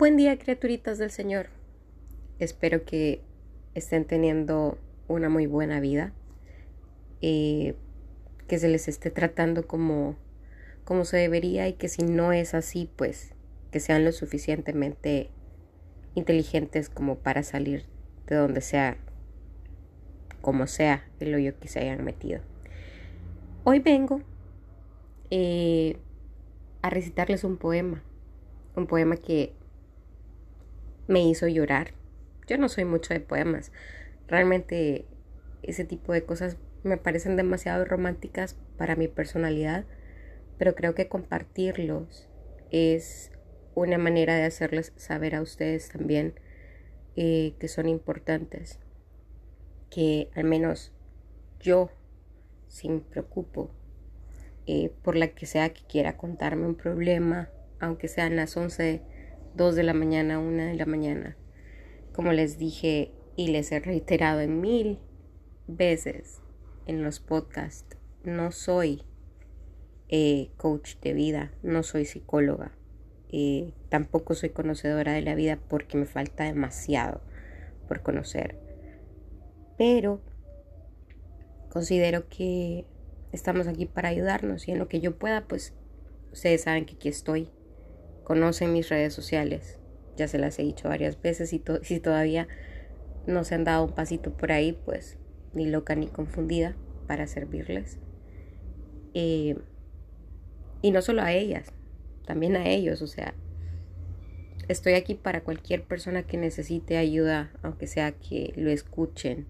Buen día, criaturitas del Señor. Espero que estén teniendo una muy buena vida. Eh, que se les esté tratando como, como se debería y que si no es así, pues que sean lo suficientemente inteligentes como para salir de donde sea, como sea el hoyo que se hayan metido. Hoy vengo eh, a recitarles un poema, un poema que me hizo llorar. Yo no soy mucho de poemas. Realmente ese tipo de cosas me parecen demasiado románticas para mi personalidad, pero creo que compartirlos es una manera de hacerles saber a ustedes también eh, que son importantes, que al menos yo, si me preocupo eh, por la que sea que quiera contarme un problema, aunque sean las 11 2 de la mañana, 1 de la mañana. Como les dije y les he reiterado en mil veces en los podcasts, no soy eh, coach de vida, no soy psicóloga, eh, tampoco soy conocedora de la vida porque me falta demasiado por conocer. Pero considero que estamos aquí para ayudarnos y en lo que yo pueda, pues ustedes saben que aquí estoy conocen mis redes sociales. Ya se las he dicho varias veces y si todavía no se han dado un pasito por ahí, pues ni loca ni confundida para servirles. Eh, y no solo a ellas, también a ellos, o sea, estoy aquí para cualquier persona que necesite ayuda, aunque sea que lo escuchen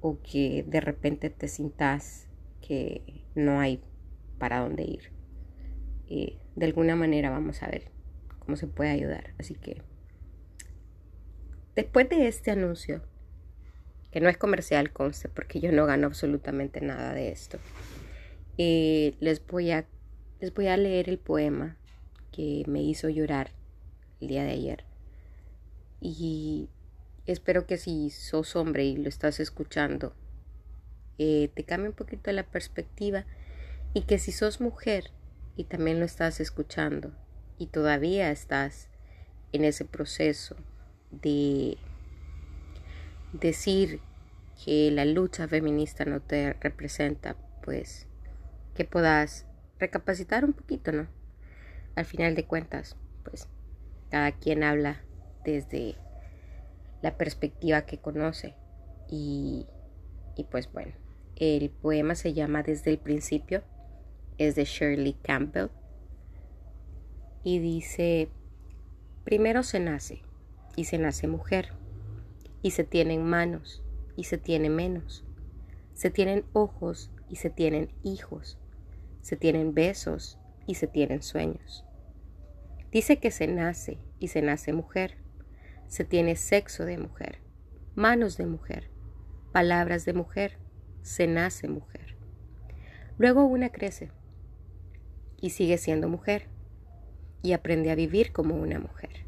o que de repente te sintas que no hay para dónde ir. Eh, de alguna manera vamos a ver cómo se puede ayudar. Así que después de este anuncio, que no es comercial, conste, porque yo no gano absolutamente nada de esto, eh, les, voy a, les voy a leer el poema que me hizo llorar el día de ayer. Y espero que si sos hombre y lo estás escuchando, eh, te cambie un poquito la perspectiva y que si sos mujer y también lo estás escuchando, y todavía estás en ese proceso de decir que la lucha feminista no te representa, pues que puedas recapacitar un poquito, ¿no? Al final de cuentas, pues cada quien habla desde la perspectiva que conoce y, y pues bueno, el poema se llama Desde el principio, es de Shirley Campbell y dice, primero se nace y se nace mujer y se tienen manos y se tiene menos, se tienen ojos y se tienen hijos, se tienen besos y se tienen sueños. Dice que se nace y se nace mujer, se tiene sexo de mujer, manos de mujer, palabras de mujer, se nace mujer. Luego una crece y sigue siendo mujer y aprende a vivir como una mujer,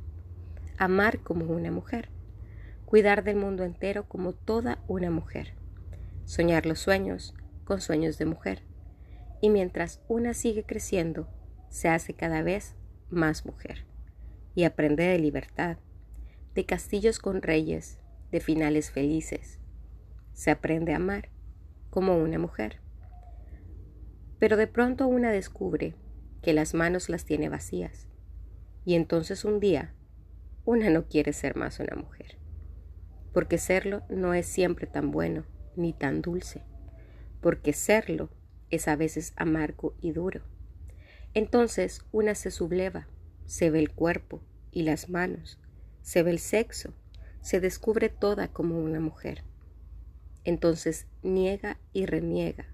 amar como una mujer, cuidar del mundo entero como toda una mujer, soñar los sueños con sueños de mujer. Y mientras una sigue creciendo, se hace cada vez más mujer y aprende de libertad, de castillos con reyes, de finales felices. Se aprende a amar como una mujer. Pero de pronto una descubre que las manos las tiene vacías. Y entonces un día, una no quiere ser más una mujer, porque serlo no es siempre tan bueno ni tan dulce, porque serlo es a veces amargo y duro. Entonces una se subleva, se ve el cuerpo y las manos, se ve el sexo, se descubre toda como una mujer. Entonces niega y reniega,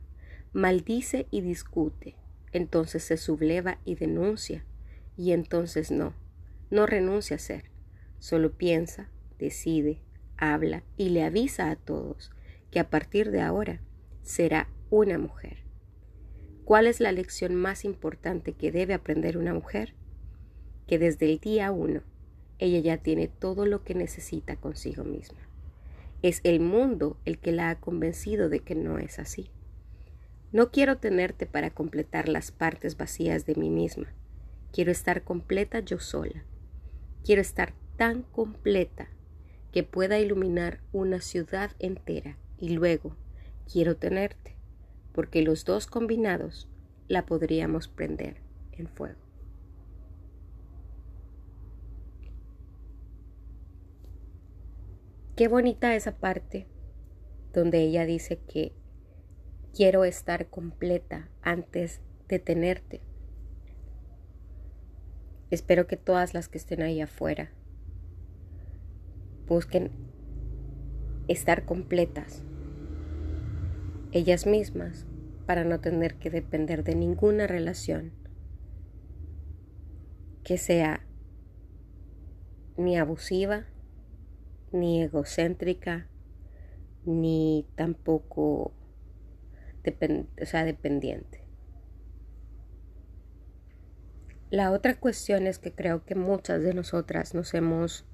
maldice y discute, entonces se subleva y denuncia, y entonces no, no renuncia a ser, solo piensa, decide, habla y le avisa a todos que a partir de ahora será una mujer. ¿Cuál es la lección más importante que debe aprender una mujer? Que desde el día uno ella ya tiene todo lo que necesita consigo misma. Es el mundo el que la ha convencido de que no es así. No quiero tenerte para completar las partes vacías de mí misma. Quiero estar completa yo sola. Quiero estar tan completa que pueda iluminar una ciudad entera y luego quiero tenerte, porque los dos combinados la podríamos prender en fuego. Qué bonita esa parte donde ella dice que quiero estar completa antes de tenerte. Espero que todas las que estén ahí afuera busquen estar completas ellas mismas para no tener que depender de ninguna relación que sea ni abusiva, ni egocéntrica, ni tampoco sea, dependiente. La otra cuestión es que creo que muchas de nosotras nos hemos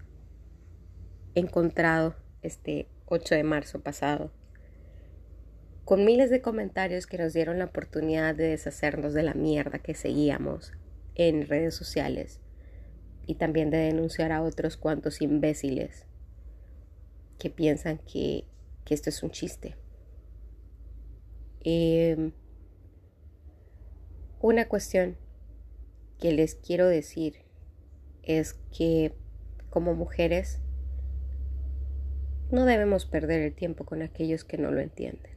encontrado este 8 de marzo pasado con miles de comentarios que nos dieron la oportunidad de deshacernos de la mierda que seguíamos en redes sociales y también de denunciar a otros cuantos imbéciles que piensan que, esto es un chiste. Em, una cuestión que les quiero decir es que como mujeres no debemos perder el tiempo con aquellos que no lo entienden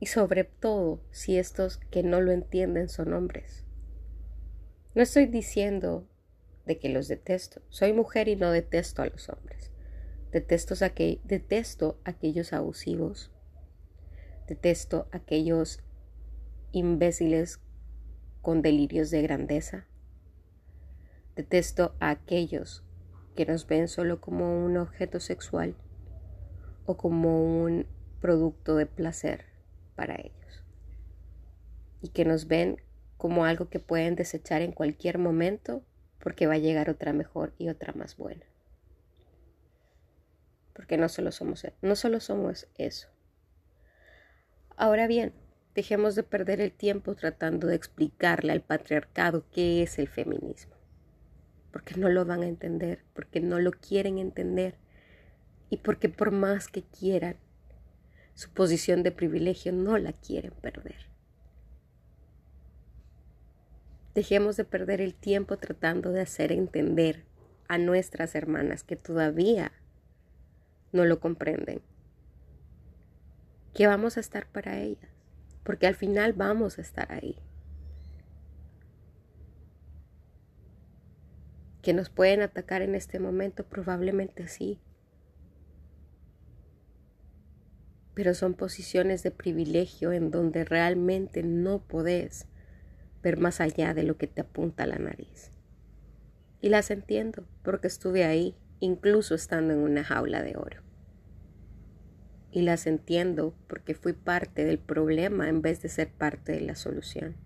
y sobre todo si estos que no lo entienden son hombres. No estoy diciendo de que los detesto. Soy mujer y no detesto a los hombres. Detesto, a detesto aquellos abusivos. Detesto aquellos imbéciles con delirios de grandeza. Detesto a aquellos que nos ven solo como un objeto sexual o como un producto de placer para ellos y que nos ven como algo que pueden desechar en cualquier momento porque va a llegar otra mejor y otra más buena. Porque no solo somos, no solo somos eso. Ahora bien, dejemos de perder el tiempo tratando de explicarle al patriarcado qué es el feminismo. Porque no lo van a entender, porque no lo quieren entender y porque por más que quieran, su posición de privilegio no la quieren perder. Dejemos de perder el tiempo tratando de hacer entender a nuestras hermanas que todavía no lo comprenden, que vamos a estar para ellas, porque al final vamos a estar ahí. Que nos pueden atacar en este momento, probablemente sí, pero son posiciones de privilegio en donde realmente no podés ver más allá de lo que te apunta la nariz. Y las entiendo, porque estuve ahí, incluso estando en una jaula de oro. Y las entiendo porque fui parte del problema en vez de ser parte de la solución.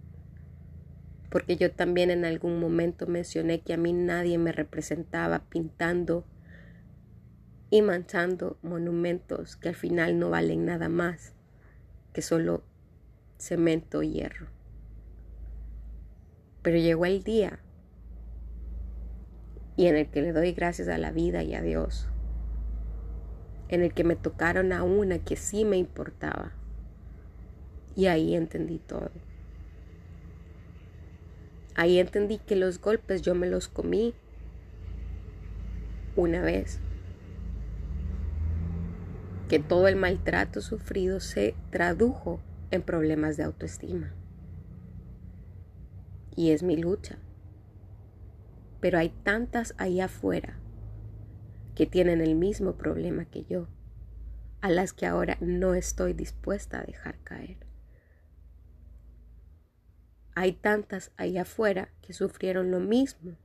Porque yo también en algún momento mencioné que a mí nadie me representaba pintando y manchando monumentos que al final no valen nada más que solo cemento y hierro. Pero llegó el día y en el que le doy gracias a la vida y a Dios, en el que me tocaron a una que sí me importaba. Y ahí entendí todo. Ahí entendí que los golpes yo me los comí una vez que todo el maltrato sufrido se tradujo en problemas de autoestima. Y es mi lucha. Pero hay tantas ahí afuera que tienen el mismo problema que yo, a las que ahora no estoy dispuesta a dejar caer. Hay tantas ahí afuera que sufrieron lo mismo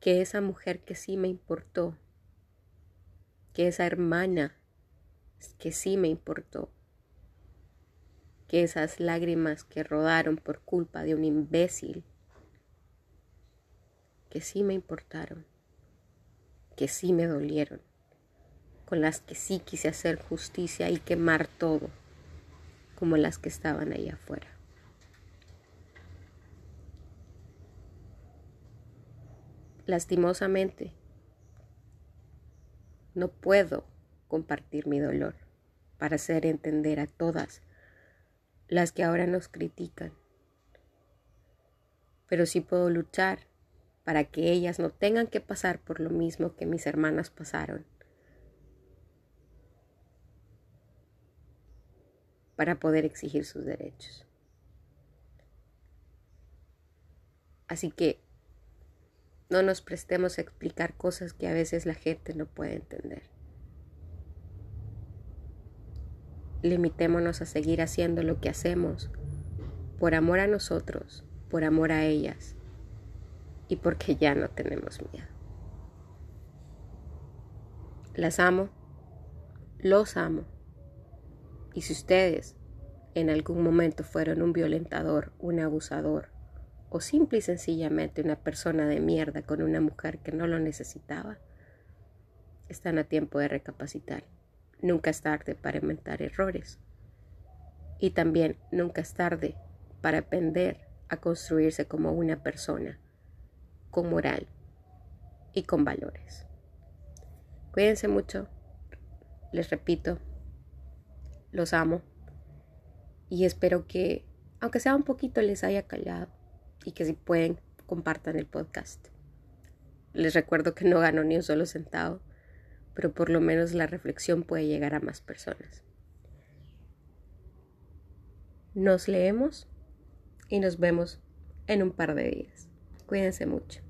que esa mujer que sí me importó, que esa hermana que sí me importó, que esas lágrimas que rodaron por culpa de un imbécil, que sí me importaron, que sí me dolieron, con las que sí quise hacer justicia y quemar todo, como las que estaban ahí afuera. lastimosamente, no puedo compartir mi dolor para hacer entender a todas las que ahora nos critican. Pero sí puedo luchar para que ellas no tengan que pasar por lo mismo que mis hermanas pasaron. Para poder exigir sus derechos. Así que no nos prestemos a explicar cosas que a veces la gente no puede entender. Limitémonos a seguir haciendo lo que hacemos por amor a nosotros, por amor a ellas y porque ya no tenemos miedo. Las amo, los amo. Y si ustedes en algún momento fueron un violentador, un abusador, o simple y sencillamente una persona de mierda con una mujer que no lo necesitaba, están a tiempo de recapacitar. Nunca es tarde para inventar errores. Y también nunca es tarde para aprender a construirse como una persona con moral y con valores. Cuídense mucho. Les repito, los amo y espero que, aunque sea un poquito, les haya callado y que si pueden compartan el podcast. Les recuerdo que no gano ni un solo centavo, pero por lo menos la reflexión puede llegar a más personas. Nos leemos y nos vemos en un par de días. Cuídense mucho.